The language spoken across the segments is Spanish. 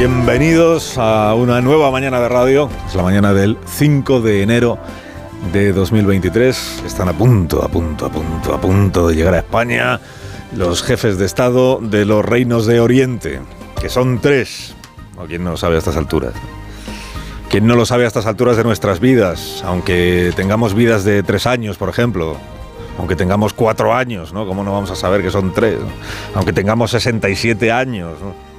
Bienvenidos a una nueva mañana de radio. Es la mañana del 5 de enero de 2023. Están a punto, a punto, a punto, a punto de llegar a España los jefes de Estado de los reinos de Oriente, que son tres. ¿O quién no lo sabe a estas alturas? ¿Quién no lo sabe a estas alturas de nuestras vidas? Aunque tengamos vidas de tres años, por ejemplo. Aunque tengamos cuatro años, ¿no? ¿Cómo no vamos a saber que son tres? Aunque tengamos 67 años, ¿no?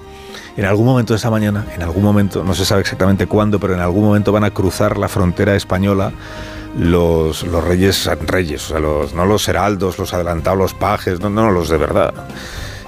En algún momento de esa mañana, en algún momento, no se sabe exactamente cuándo, pero en algún momento van a cruzar la frontera española los, reyes, reyes, o sea, no los heraldos, los adelantados, los pajes, no, no, los de verdad.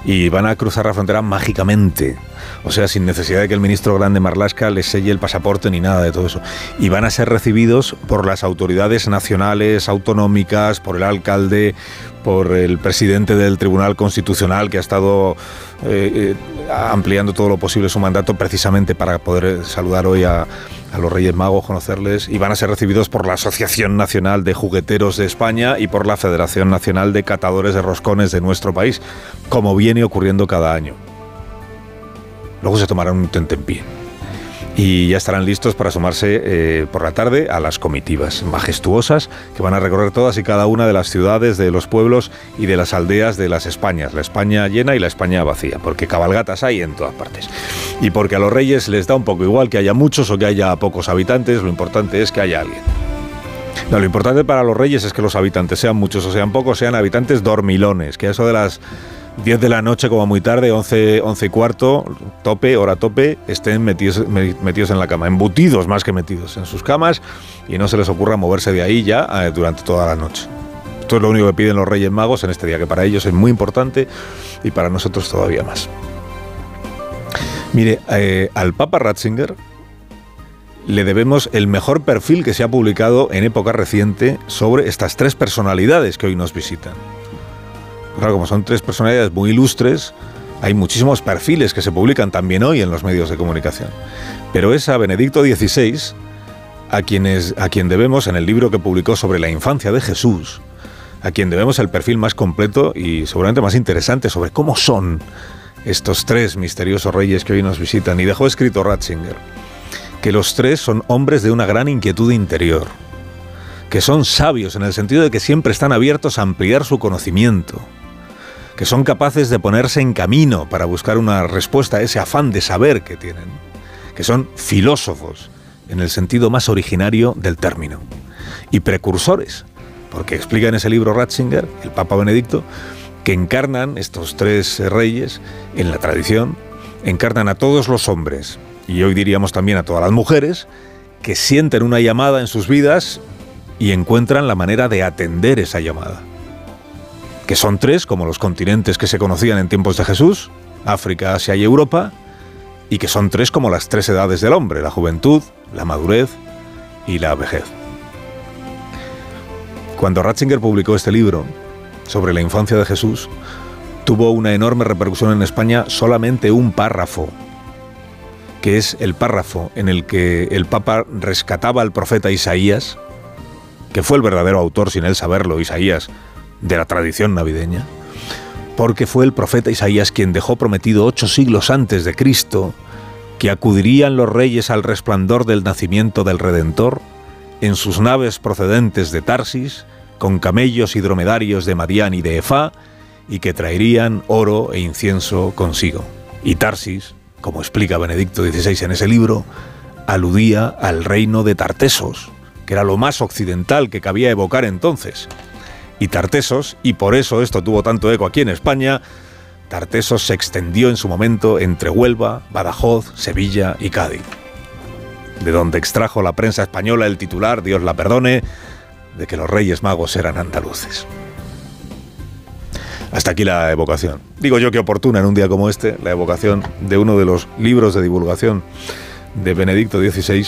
Y van a cruzar la frontera mágicamente. O sea, sin necesidad de que el ministro grande Marlasca les selle el pasaporte ni nada de todo eso. Y van a ser recibidos por las autoridades nacionales, autonómicas, por el alcalde, por el presidente del Tribunal Constitucional que ha estado eh, eh, ampliando todo lo posible su mandato precisamente para poder saludar hoy a, a los Reyes Magos, conocerles, y van a ser recibidos por la Asociación Nacional de Jugueteros de España y por la Federación Nacional de Catadores de Roscones de nuestro país, como viene ocurriendo cada año. Luego se tomarán un tentempié y ya estarán listos para sumarse eh, por la tarde a las comitivas majestuosas que van a recorrer todas y cada una de las ciudades, de los pueblos y de las aldeas de las Españas, la España llena y la España vacía, porque cabalgatas hay en todas partes. Y porque a los reyes les da un poco igual que haya muchos o que haya pocos habitantes, lo importante es que haya alguien. No, lo importante para los reyes es que los habitantes, sean muchos o sean pocos, sean habitantes dormilones, que eso de las 10 de la noche como muy tarde, 11, 11 y cuarto, tope, hora tope, estén metidos, metidos en la cama, embutidos más que metidos en sus camas y no se les ocurra moverse de ahí ya eh, durante toda la noche. Esto es lo único que piden los Reyes Magos en este día, que para ellos es muy importante y para nosotros todavía más. Mire, eh, al Papa Ratzinger le debemos el mejor perfil que se ha publicado en época reciente sobre estas tres personalidades que hoy nos visitan. Claro, como son tres personalidades muy ilustres, hay muchísimos perfiles que se publican también hoy en los medios de comunicación. Pero es a Benedicto XVI a, quienes, a quien debemos, en el libro que publicó sobre la infancia de Jesús, a quien debemos el perfil más completo y seguramente más interesante sobre cómo son estos tres misteriosos reyes que hoy nos visitan. Y dejó escrito Ratzinger que los tres son hombres de una gran inquietud interior, que son sabios en el sentido de que siempre están abiertos a ampliar su conocimiento, que son capaces de ponerse en camino para buscar una respuesta a ese afán de saber que tienen, que son filósofos en el sentido más originario del término, y precursores, porque explica en ese libro Ratzinger, el Papa Benedicto, que encarnan estos tres reyes en la tradición, encarnan a todos los hombres, y hoy diríamos también a todas las mujeres, que sienten una llamada en sus vidas y encuentran la manera de atender esa llamada. Que son tres, como los continentes que se conocían en tiempos de Jesús, África, Asia y Europa, y que son tres como las tres edades del hombre, la juventud, la madurez y la vejez. Cuando Ratzinger publicó este libro sobre la infancia de Jesús, tuvo una enorme repercusión en España solamente un párrafo, que es el párrafo en el que el Papa rescataba al profeta Isaías, que fue el verdadero autor, sin él saberlo, Isaías, de la tradición navideña, porque fue el profeta Isaías quien dejó prometido ocho siglos antes de Cristo que acudirían los reyes al resplandor del nacimiento del Redentor en sus naves procedentes de Tarsis, con camellos y dromedarios de Madián y de Efá, y que traerían oro e incienso consigo. Y Tarsis, como explica Benedicto XVI en ese libro, aludía al reino de Tartesos, que era lo más occidental que cabía evocar entonces. Y Tartesos, y por eso esto tuvo tanto eco aquí en España, Tartesos se extendió en su momento entre Huelva, Badajoz, Sevilla y Cádiz, de donde extrajo la prensa española el titular, Dios la perdone, de que los Reyes Magos eran andaluces. Hasta aquí la evocación. Digo yo que oportuna en un día como este, la evocación de uno de los libros de divulgación de Benedicto XVI,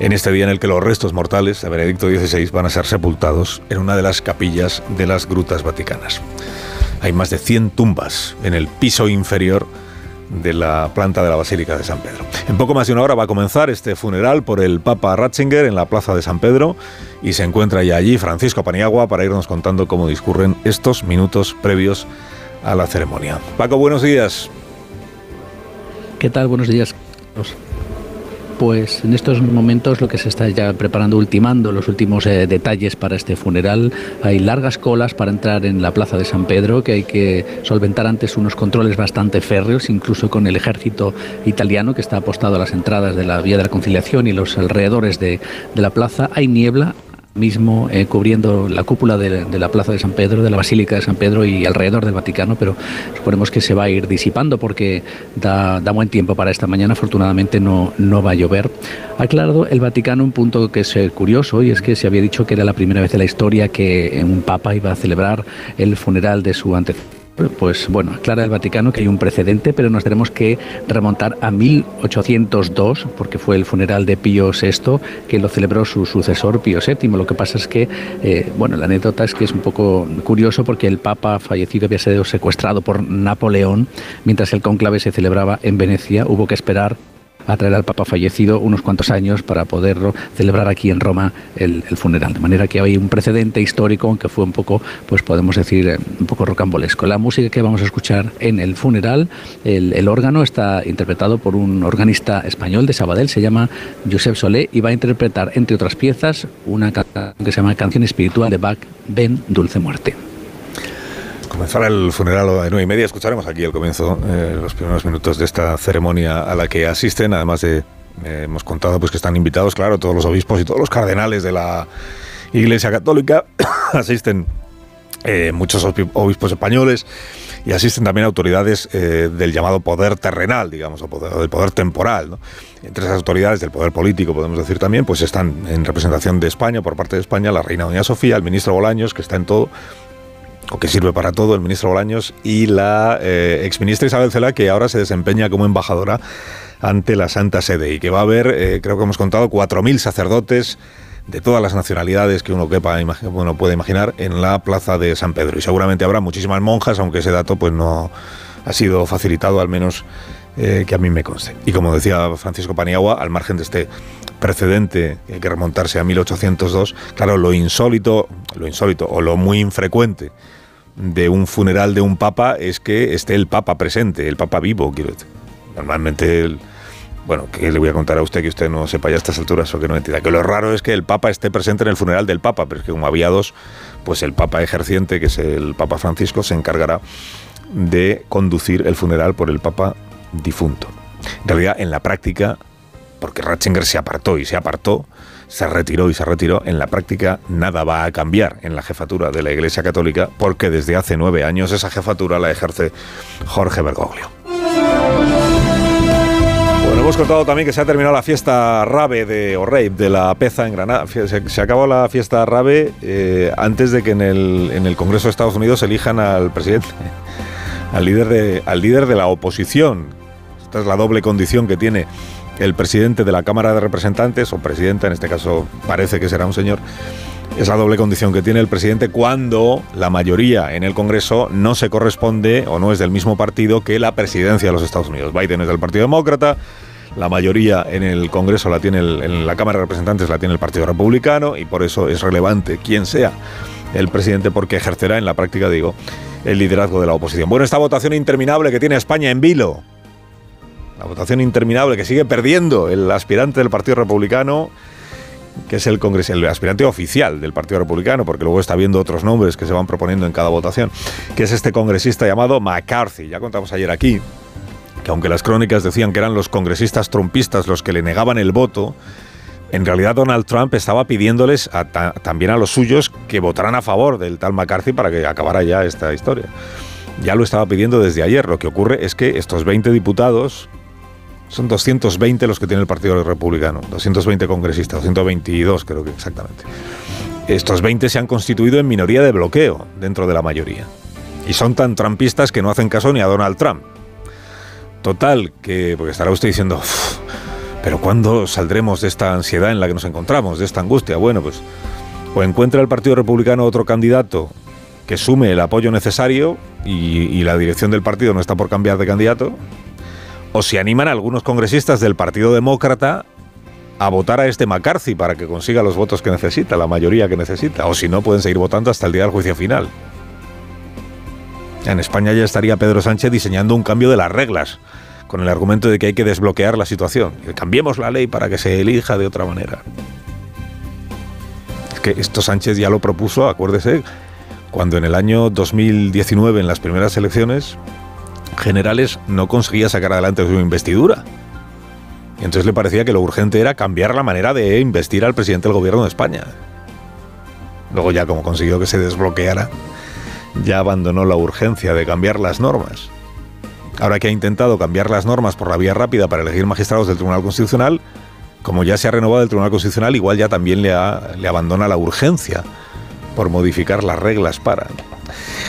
en este día en el que los restos mortales de Benedicto XVI van a ser sepultados en una de las capillas de las grutas vaticanas. Hay más de 100 tumbas en el piso inferior de la planta de la Basílica de San Pedro. En poco más de una hora va a comenzar este funeral por el Papa Ratzinger en la Plaza de San Pedro y se encuentra ya allí Francisco Paniagua para irnos contando cómo discurren estos minutos previos a la ceremonia. Paco, buenos días. ¿Qué tal? Buenos días. Pues en estos momentos lo que se está ya preparando, ultimando los últimos eh, detalles para este funeral. Hay largas colas para entrar en la plaza de San Pedro, que hay que solventar antes unos controles bastante férreos, incluso con el ejército italiano que está apostado a las entradas de la Vía de la Conciliación y los alrededores de, de la plaza. Hay niebla, mismo eh, cubriendo la cúpula de, la Plaza de San Pedro, de la Basílica de San Pedro y alrededor del Vaticano, pero suponemos que se va a ir disipando porque da, buen tiempo para esta mañana, afortunadamente no, no va a llover. Ha aclarado el Vaticano un punto que es eh, curioso y es que se había dicho que era la primera vez en la historia que un papa iba a celebrar el funeral de su antecesor pues bueno, aclara el Vaticano que hay un precedente, pero nos tenemos que remontar a 1802, porque fue el funeral de Pío VI, que lo celebró su sucesor Pío VII. Lo que pasa es que, eh, bueno, la anécdota es que es un poco curioso porque el Papa fallecido había sido secuestrado por Napoleón mientras el conclave se celebraba en Venecia. Hubo que esperar a traer al Papa fallecido unos cuantos años para poderlo celebrar aquí en Roma el, funeral. De manera que hay un precedente histórico, aunque fue un poco, pues podemos decir, eh, un poco rocambolesco. La música que vamos a escuchar en el funeral, el, órgano está interpretado por un organista español de Sabadell, se llama Josep Solé, y va a interpretar, entre otras piezas, una canción que se llama Canción Espiritual de Bach, Ven, Dulce Muerte comenzará el funeral a nueve y media. Escucharemos aquí el comienzo, eh, los primeros minutos de esta ceremonia a la que asisten, además de, eh, hemos contado pues que están invitados, claro, todos los obispos y todos los cardenales de la Iglesia Católica, asisten eh, muchos obispos españoles y asisten también autoridades del llamado poder terrenal, digamos, o del poder temporal. Entre esas autoridades del poder político, podemos decir también, pues están en representación de España, por parte de España, la reina Doña Sofía, el ministro Bolaños, que está en todo, o que sirve para todo, el ministro Bolaños, y la eh, exministra Isabel Cela, que ahora se desempeña como embajadora ante la Santa Sede y que va a haber, eh, creo que hemos contado, 4.000 sacerdotes de todas las nacionalidades que uno quepa, bueno, puede imaginar en la plaza de San Pedro. Y seguramente habrá muchísimas monjas, aunque ese dato pues no ha sido facilitado, al menos eh, que a mí me conste. Y como decía Francisco Paniagua, al margen de este precedente, que remontarse a 1802, claro, lo insólito, lo insólito o lo muy infrecuente de un funeral de un papa es que esté el papa presente, el papa vivo, quiero. Normalmente, bueno, ¿qué le voy a contar a usted que usted no sepa ya a estas alturas o que no entienda? Que lo raro es que el papa esté presente en el funeral del papa, pero es que como había dos, pues el papa ejerciente, que es el papa Francisco, se encargará de conducir el funeral por el papa difunto. En realidad, en la práctica, porque Ratzinger se apartó y se apartó, se retiró y se retiró, en la práctica nada va a cambiar en la jefatura de la Iglesia Católica porque desde hace nueve años esa jefatura la ejerce Jorge Bergoglio. Bueno, hemos contado también que se ha terminado la fiesta Rabe de o de la Peza en Granada. Se, acabó la fiesta Rabe eh, antes de que en el, en el Congreso de Estados Unidos elijan al presidente, al líder de, al líder de la oposición. Esta es la doble condición que tiene el presidente de la Cámara de Representantes, o presidenta, en este caso parece que será un señor, es la doble condición que tiene el presidente cuando la mayoría en el Congreso no se corresponde o no es del mismo partido que la presidencia de los Estados Unidos. Biden es del Partido Demócrata, la mayoría en el Congreso la tiene, en la Cámara de Representantes la tiene el Partido Republicano y por eso es relevante quién sea el presidente porque ejercerá en la práctica, digo, el liderazgo de la oposición. Bueno, esta votación interminable que tiene España en vilo la votación interminable que sigue perdiendo el aspirante del Partido Republicano, que es el, congres el aspirante oficial del Partido Republicano, porque luego está viendo otros nombres que se van proponiendo en cada votación, que es este congresista llamado McCarthy. Ya contamos ayer aquí que aunque las crónicas decían que eran los congresistas trumpistas los que le negaban el voto, en realidad Donald Trump estaba pidiéndoles también a los suyos que votaran a favor del tal McCarthy para que acabara ya esta historia. Ya lo estaba pidiendo desde ayer. Lo que ocurre es que estos 20 diputados, son 220 los que tiene el Partido Republicano, 220 congresistas, 222 creo que exactamente. Estos 20 se han constituido en minoría de bloqueo dentro de la mayoría. Y son tan trampistas que no hacen caso ni a Donald Trump. Total, que porque estará usted diciendo, pero ¿cuándo saldremos de esta ansiedad en la que nos encontramos, de esta angustia? Bueno, pues o encuentra el Partido Republicano otro candidato que sume el apoyo necesario y, la dirección del partido no está por cambiar de candidato, o se animan algunos congresistas del Partido Demócrata a votar a este McCarthy para que consiga los votos que necesita, la mayoría que necesita, o si no pueden seguir votando hasta el día del juicio final. En España ya estaría Pedro Sánchez diseñando un cambio de las reglas, con el argumento de que hay que desbloquear la situación. Cambiemos la ley para que se elija de otra manera. Es que esto Sánchez ya lo propuso, acuérdese, cuando en el año 2019, en las primeras elecciones generales, no conseguía sacar adelante su investidura. Y entonces le parecía que lo urgente era cambiar la manera de investir al presidente del gobierno de España. Luego ya como consiguió que se desbloqueara, ya abandonó la urgencia de cambiar las normas. Ahora que ha intentado cambiar las normas por la vía rápida para elegir magistrados del Tribunal Constitucional, como ya se ha renovado el Tribunal Constitucional, igual ya también le, le abandona la urgencia por modificar las reglas para.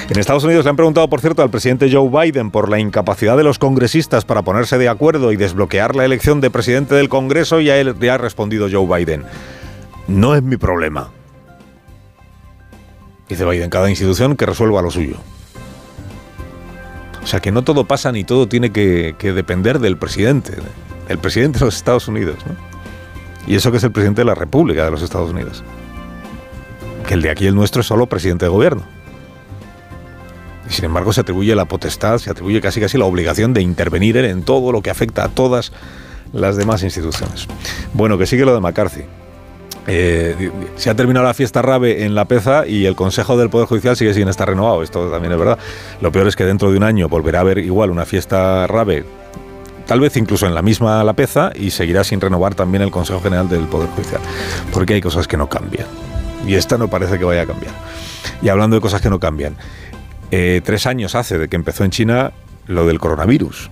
En Estados Unidos le han preguntado, por cierto, al presidente Joe Biden por la incapacidad de los congresistas para ponerse de acuerdo y desbloquear la elección de presidente del Congreso y a él le ha respondido Joe Biden. No es mi problema. Dice Biden, cada institución que resuelva lo suyo. O sea que no todo pasa ni todo tiene que, depender del presidente, el presidente de los Estados Unidos. Y eso que es el presidente de la República de los Estados Unidos. Que el de aquí, el nuestro, es solo presidente de gobierno. Y sin embargo se atribuye la potestad, se atribuye casi casi la obligación de intervenir en todo lo que afecta a todas las demás instituciones. Bueno, que sigue lo de McCarthy. Eh, se ha terminado la fiesta rave en La Peza y el Consejo del Poder Judicial sigue sin estar renovado. Esto también es verdad. Lo peor es que dentro de un año volverá a haber igual una fiesta rave, tal vez incluso en la misma La Peza, y seguirá sin renovar también el Consejo General del Poder Judicial. Porque hay cosas que no cambian. Y esta no parece que vaya a cambiar. Y hablando de cosas que no cambian, eh, tres años hace de que empezó en China lo del coronavirus.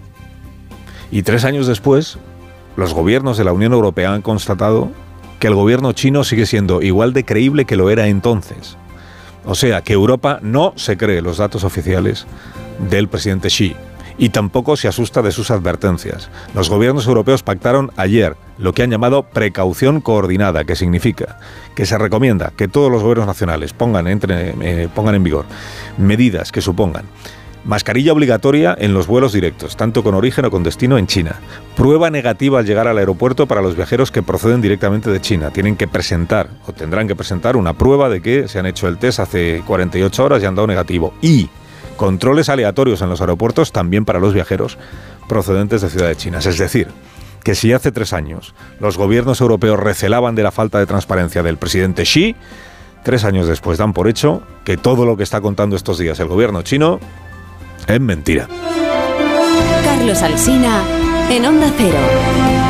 Y tres años después, los gobiernos de la Unión Europea han constatado que el gobierno chino sigue siendo igual de creíble que lo era entonces. O sea, que Europa no se cree los datos oficiales del presidente Xi y tampoco se asusta de sus advertencias. Los gobiernos europeos pactaron ayer lo que han llamado precaución coordinada, que significa que se recomienda que todos los gobiernos nacionales pongan, entre, eh, pongan en vigor medidas que supongan Mascarilla obligatoria en los vuelos directos, tanto con origen o con destino en China. Prueba negativa al llegar al aeropuerto para los viajeros que proceden directamente de China. Tienen que presentar o tendrán que presentar una prueba de que se han hecho el test hace 48 horas y han dado negativo. Y controles aleatorios en los aeropuertos también para los viajeros procedentes de ciudades chinas. Es decir, que si hace tres años los gobiernos europeos recelaban de la falta de transparencia del presidente Xi, tres años después dan por hecho que todo lo que está contando estos días el gobierno chino es mentira. Carlos Alsina en Onda Cero.